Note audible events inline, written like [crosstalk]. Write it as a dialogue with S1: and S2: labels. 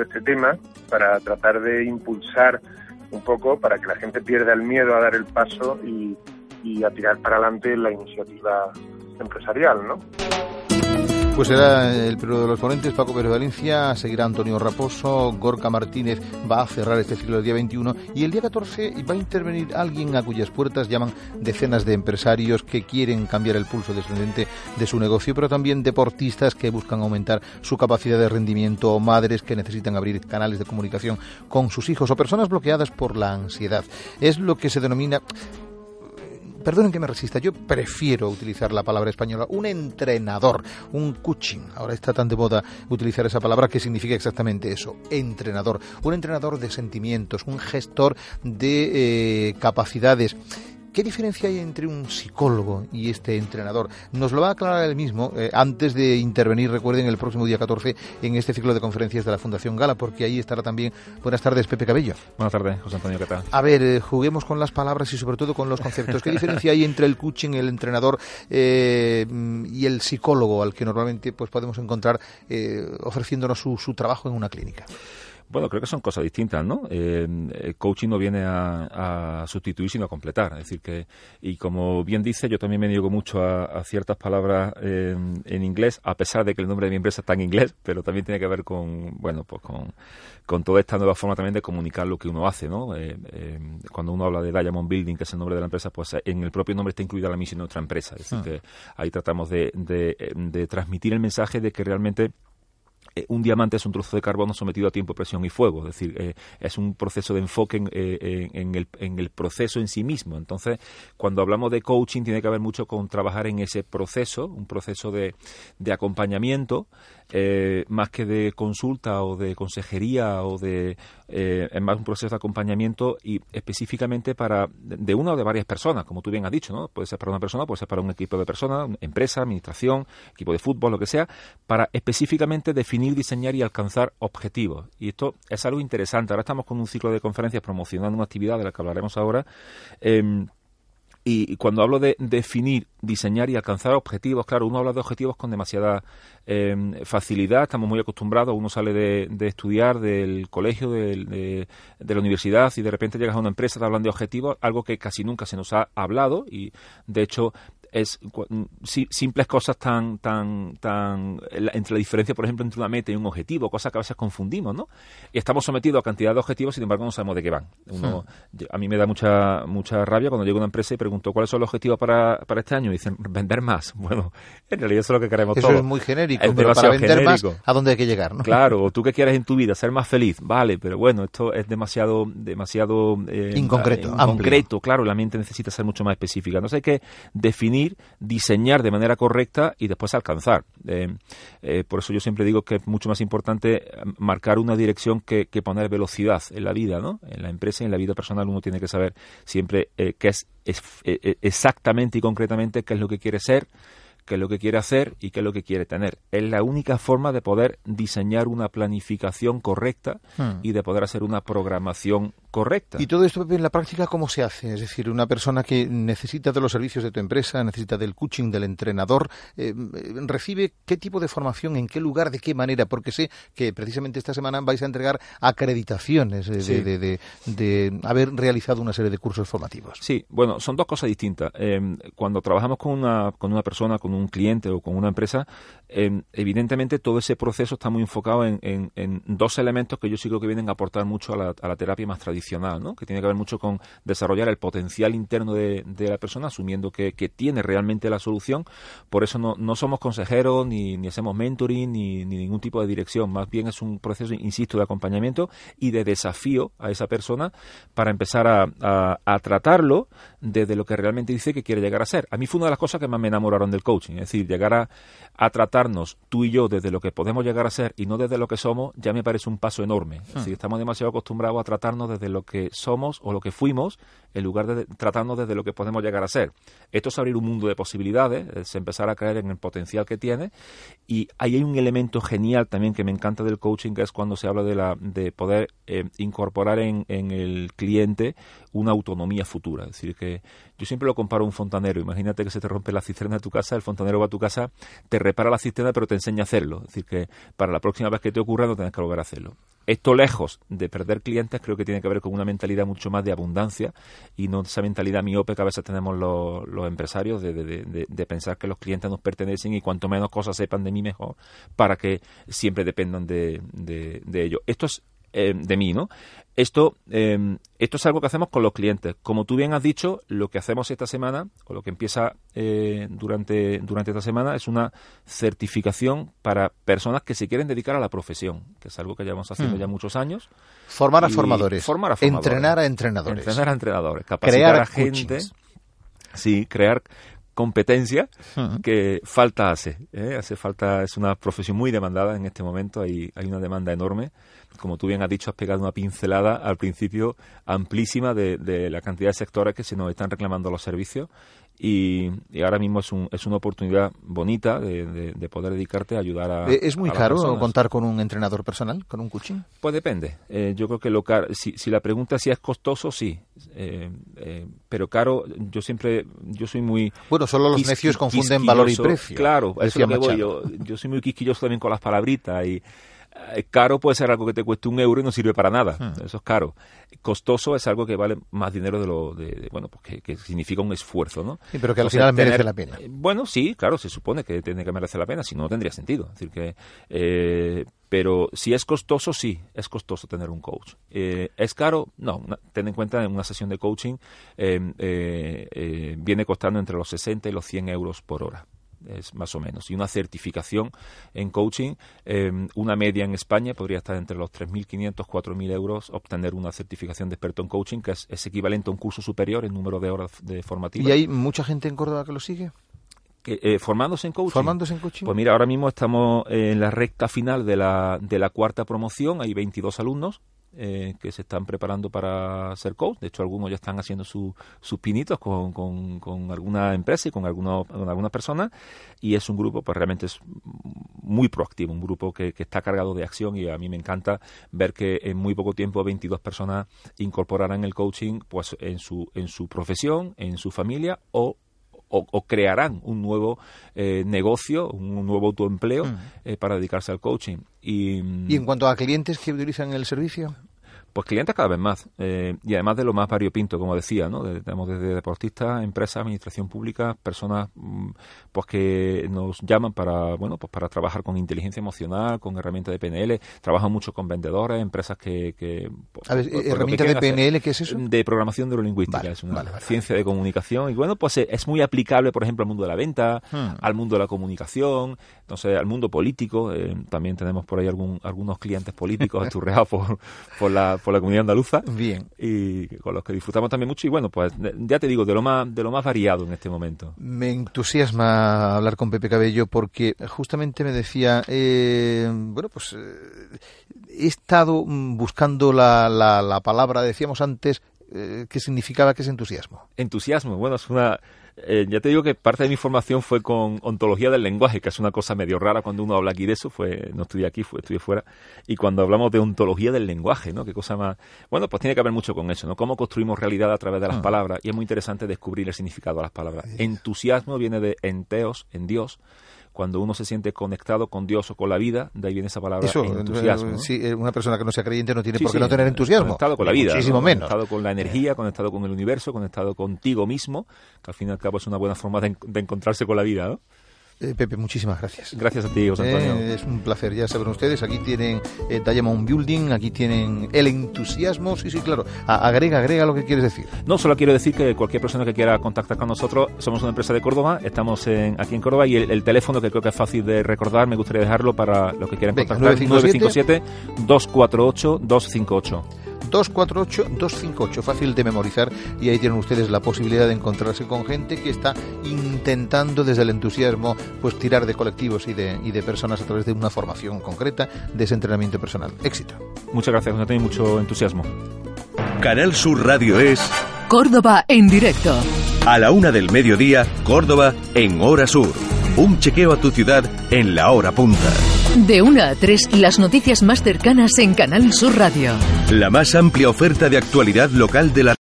S1: este tema para tratar de impulsar un poco para que la gente pierda el miedo a dar el paso y, y a tirar para adelante la iniciativa empresarial, ¿no?
S2: Pues será el periodo de los ponentes, Paco Pérez Valencia, seguirá Antonio Raposo, Gorka Martínez va a cerrar este ciclo el día 21 y el día 14 va a intervenir alguien a cuyas puertas llaman decenas de empresarios que quieren cambiar el pulso descendente de su negocio, pero también deportistas que buscan aumentar su capacidad de rendimiento o madres que necesitan abrir canales de comunicación con sus hijos o personas bloqueadas por la ansiedad. Es lo que se denomina perdonen que me resista, yo prefiero utilizar la palabra española, un entrenador, un coaching. Ahora está tan de moda utilizar esa palabra que significa exactamente eso, entrenador. Un entrenador de sentimientos, un gestor de eh, capacidades. ¿Qué diferencia hay entre un psicólogo y este entrenador? Nos lo va a aclarar él mismo eh, antes de intervenir, recuerden, el próximo día 14 en este ciclo de conferencias de la Fundación Gala, porque ahí estará también. Buenas tardes, Pepe Cabello.
S3: Buenas tardes, José Antonio, ¿qué tal?
S2: A ver, eh, juguemos con las palabras y sobre todo con los conceptos. ¿Qué diferencia hay entre el coaching, el entrenador eh, y el psicólogo al que normalmente pues podemos encontrar ofreciéndonos su, su trabajo en una clínica?
S3: Bueno, creo que son cosas distintas, ¿no? Eh, el coaching no viene a, sustituir, sino a completar. Es decir, que, y como bien dice, yo también me niego mucho a, ciertas palabras en inglés, a pesar de que el nombre de mi empresa está en inglés, pero también tiene que ver con, bueno, pues con, con toda esta nueva forma también de comunicar lo que uno hace, ¿no? Eh, eh, cuando uno habla de Diamond Building, que es el nombre de la empresa, pues en el propio nombre está incluida la misión de nuestra empresa. Es decir, ah. que ahí tratamos de, de transmitir el mensaje de que realmente eh, un diamante es un trozo de carbono sometido a tiempo, presión y fuego, es decir, eh, es un proceso de enfoque eh, en, el, en, el, proceso en sí mismo. Entonces, cuando hablamos de coaching, tiene que haber mucho con trabajar en ese proceso, un proceso de, de acompañamiento eh, más que de consulta o de consejería o de eh, es más un proceso de acompañamiento y específicamente para de una o de varias personas, como tú bien has dicho, ¿no? Puede ser para una persona, puede ser para un equipo de personas, empresa, administración, equipo de fútbol, lo que sea, para específicamente definir, diseñar y alcanzar objetivos. Y esto es algo interesante. Ahora estamos con un ciclo de conferencias promocionando una actividad de la que hablaremos ahora. Eh, y cuando hablo de definir, diseñar y alcanzar objetivos, claro, uno habla de objetivos con demasiada em, facilidad, estamos muy acostumbrados, uno sale de, estudiar del colegio, de, de, la universidad y de repente llegas a una empresa, te hablan de objetivos, algo que casi nunca se nos ha hablado y de hecho es simples cosas tan tan tan entre la diferencia por ejemplo entre una meta y un objetivo cosas que a veces confundimos no y estamos sometidos a cantidad de objetivos sin embargo no sabemos de qué van. Uno, hmm. a mí me da mucha mucha rabia cuando llego a una empresa y pregunto cuáles son los objetivos para, para este año y dicen vender más [laughs] bueno en realidad eso es lo que queremos
S2: eso es muy genérico pero para vender más a dónde hay que llegar ¿no?
S3: claro [laughs] o tú qué quieres en tu vida ser más feliz. Vale pero bueno esto es demasiado demasiado
S2: eh, inconcreto
S3: concreto claro la mente necesita ser mucho más específica. Entonces hay que definir diseñar de manera correcta y después alcanzar. Eh, eh, por eso yo siempre digo que es mucho más importante eh, marcar una dirección que, poner velocidad en la vida, ¿no? En la empresa y en la vida personal uno tiene que saber siempre qué es, es exactamente y concretamente qué es lo que quiere ser, qué es lo que quiere hacer y qué es lo que quiere tener. Es la única forma de poder diseñar una planificación correcta hmm. y de poder hacer una programación correcta.
S2: ¿Y todo esto en la práctica cómo se hace? Es decir, una persona que necesita de los servicios de tu empresa, necesita del coaching del entrenador, eh, ¿recibe qué tipo de formación, en qué lugar, de qué manera? Porque sé que precisamente esta semana vais a entregar acreditaciones de, de, haber realizado una serie de cursos formativos.
S3: Sí, bueno, son dos cosas distintas. Eh, cuando trabajamos con una, con una persona, con un cliente o con una empresa, eh, evidentemente todo ese proceso está muy enfocado en, en, dos elementos que yo sí creo que vienen a aportar mucho a la, a la terapia más tradicional que tiene que ver mucho con desarrollar el potencial interno de, la persona, asumiendo que, tiene realmente la solución. Por eso no, no somos consejeros, ni, ni hacemos mentoring, ni, ningún tipo de dirección. Más bien es un proceso, insisto, de acompañamiento y de desafío a esa persona para empezar a, a, tratarlo desde lo que realmente dice que quiere llegar a ser. A mí fue una de las cosas que más me enamoraron del coaching, es decir, llegar a, a tratarnos tú y yo desde lo que podemos llegar a ser y no desde lo que somos, ya me parece un paso enorme. Es decir, hmm. estamos demasiado acostumbrados a tratarnos desde lo que somos o lo que fuimos en lugar de tratarnos desde lo que podemos llegar a ser. Esto es abrir un mundo de posibilidades, es empezar a creer en el potencial que tiene y ahí hay un elemento genial también que me encanta del coaching que es cuando se habla de, la, de poder eh, incorporar en, el cliente una autonomía futura. Es decir, que yo siempre lo comparo a un fontanero. Imagínate que se te rompe la cisterna de tu casa, el fontanero va a tu casa, te repara la cisterna pero te enseña a hacerlo. Es decir, que para la próxima vez que te ocurra no tengas que volver a hacerlo. Esto lejos de perder clientes, creo que tiene que ver con una mentalidad mucho más de abundancia y no esa mentalidad miope que a veces tenemos los, los empresarios de, pensar que los clientes nos pertenecen y cuanto menos cosas sepan de mí mejor para que siempre dependan de, de ello. Esto es eh, de mí, ¿no? Esto, eh, esto es algo que hacemos con los clientes. Como tú bien has dicho, lo que hacemos esta semana, o lo que empieza eh, durante, durante esta semana, es una certificación para personas que se quieren dedicar a la profesión, que es algo que llevamos haciendo mm. ya muchos años.
S2: Formar a formadores.
S3: Formar a
S2: formadores. Entrenar a entrenadores.
S3: Entrenar a entrenadores. Capacitar a gente. Sí, crear competencia que falta hace. Hace falta, es una profesión muy demandada en este momento, hay, hay una demanda enorme como tú bien has dicho, has pegado una pincelada al principio amplísima de, la cantidad de sectores que se nos están reclamando los servicios y, ahora mismo es, un, es una oportunidad bonita de, poder dedicarte a ayudar a.
S2: Eh, ¿Es muy caro contar con un entrenador personal, con un coaching?
S3: Pues depende. Eh, yo creo que lo caro, si, si la pregunta es si es costoso, sí. Eh, pero caro, yo siempre, yo soy muy.
S2: Bueno, solo los necios confunden valor y precio.
S3: Claro, eso es lo que voy. Yo, yo soy muy quisquilloso también con las palabritas y eh, caro puede ser algo que te cueste un euro y no sirve para nada. Hmm. Eso es caro. Costoso es algo que vale más dinero de lo de, bueno, pues que, significa un esfuerzo, ¿no?
S2: Sí, pero que al final merece la pena. Eh,
S3: bueno, sí, claro, se supone que tiene que merecer la pena, si no, no tendría sentido. Es decir que eh, pero si es costoso, sí, es costoso tener un coach. ¿Es caro? No. ten en cuenta, en una sesión de coaching viene costando entre los 60 y los 100 euros por hora es más o menos. Y una certificación en coaching, em, una media en España podría estar entre los 3.500, 4.000 euros, obtener una certificación de experto en coaching, que es, equivalente a un curso superior en número de horas de formativa.
S2: ¿Y hay mucha gente en Córdoba que lo sigue?
S3: Que, eh, formándose en coaching.
S2: Formándose en coaching.
S3: Pues mira, ahora mismo estamos en la recta final de la, de la cuarta promoción, hay 22 alumnos eh, que se están preparando para ser coach. De hecho, algunos ya están haciendo sus pinitos con, con, alguna empresa y con, algunos, con algunas personas. Y es un grupo, pues realmente es muy proactivo, un grupo que, está cargado de acción. Y a mí me encanta ver que en muy poco tiempo 22 personas incorporarán el coaching pues en su, en su profesión, en su familia o o, crearán un nuevo eh, negocio, un, nuevo autoempleo mm. eh, para dedicarse al coaching.
S2: Y, ¿Y en cuanto a clientes que utilizan el servicio?
S3: Pues clientes cada vez más. Eh, y además de lo más variopinto, como decía, ¿no? tenemos desde deportistas, empresas, administración pública, personas mm, pues que nos llaman para, bueno, pues para trabajar con inteligencia emocional, con herramientas de PNL. Trabajan mucho con vendedores, empresas que... que
S2: pues, a ver, ¿herramientas de PNL qué es eso?
S3: De programación neurolingüística. es una ciencia de comunicación. Y bueno, pues es muy aplicable, por ejemplo, al mundo de la venta, hmm. al mundo de la comunicación, entonces al mundo político. Eh, también tenemos por ahí algún, algunos clientes políticos [laughs] esturreados por, por la por la comunidad andaluza.
S2: Bien.
S3: Y con los que disfrutamos también mucho. Y bueno, pues ya te digo, de lo más, de lo más variado en este momento.
S2: Me entusiasma hablar con Pepe Cabello porque justamente me decía, eh, bueno, pues eh, he estado buscando la, la, la palabra, decíamos antes, eh, ¿qué significaba que es entusiasmo?
S3: Entusiasmo, bueno, es una eh, ya te digo que parte de mi formación fue con ontología del lenguaje, que es una cosa medio rara cuando uno habla aquí de eso, fue, no estudié aquí, fue, estudié fuera, y cuando hablamos de ontología del lenguaje, ¿no? Qué cosa más... Bueno, pues tiene que ver mucho con eso, ¿no? Cómo construimos realidad a través de las ah. palabras, y es muy interesante descubrir el significado de las palabras. Entusiasmo viene de enteos, en Dios, cuando uno se siente conectado con Dios o con la vida, de ahí viene esa palabra entusiasmo.
S2: Sí, eh, una persona que no sea creyente no tiene por qué no tener entusiasmo.
S3: Conectado con la vida.
S2: Muchísimo menos.
S3: Conectado con la energía, conectado con el universo, conectado contigo mismo, que al fin y al cabo es una buena forma de, de encontrarse con la vida, ¿no?
S2: Eh, Pepe, muchísimas gracias.
S3: Gracias a ti, José Antonio.
S2: Eh, es un placer, ya saben ustedes, aquí tienen eh, Diamond Building, aquí tienen el entusiasmo, sí, sí, claro. agrega, agrega lo que quieres decir.
S3: No, solo quiero decir que cualquier persona que quiera contactar con nosotros, somos una empresa de Córdoba, estamos aquí en Córdoba y el, teléfono que creo que es fácil de recordar, me gustaría dejarlo para los que quieran contactar, 957 248 258.
S2: 248-258, fácil de memorizar y ahí tienen ustedes la posibilidad de encontrarse con gente que está intentando desde el entusiasmo pues tirar de colectivos y de, y de personas a través de una formación concreta de ese entrenamiento personal. Éxito.
S3: Muchas gracias, no tenéis mucho entusiasmo.
S4: Canal Sur Radio es
S5: Córdoba en directo.
S4: A la una del mediodía, Córdoba en hora sur. Un chequeo a tu ciudad en la hora punta.
S5: De 1 a 3, las noticias más cercanas en Canal Sur Radio.
S4: La más amplia oferta de actualidad local de la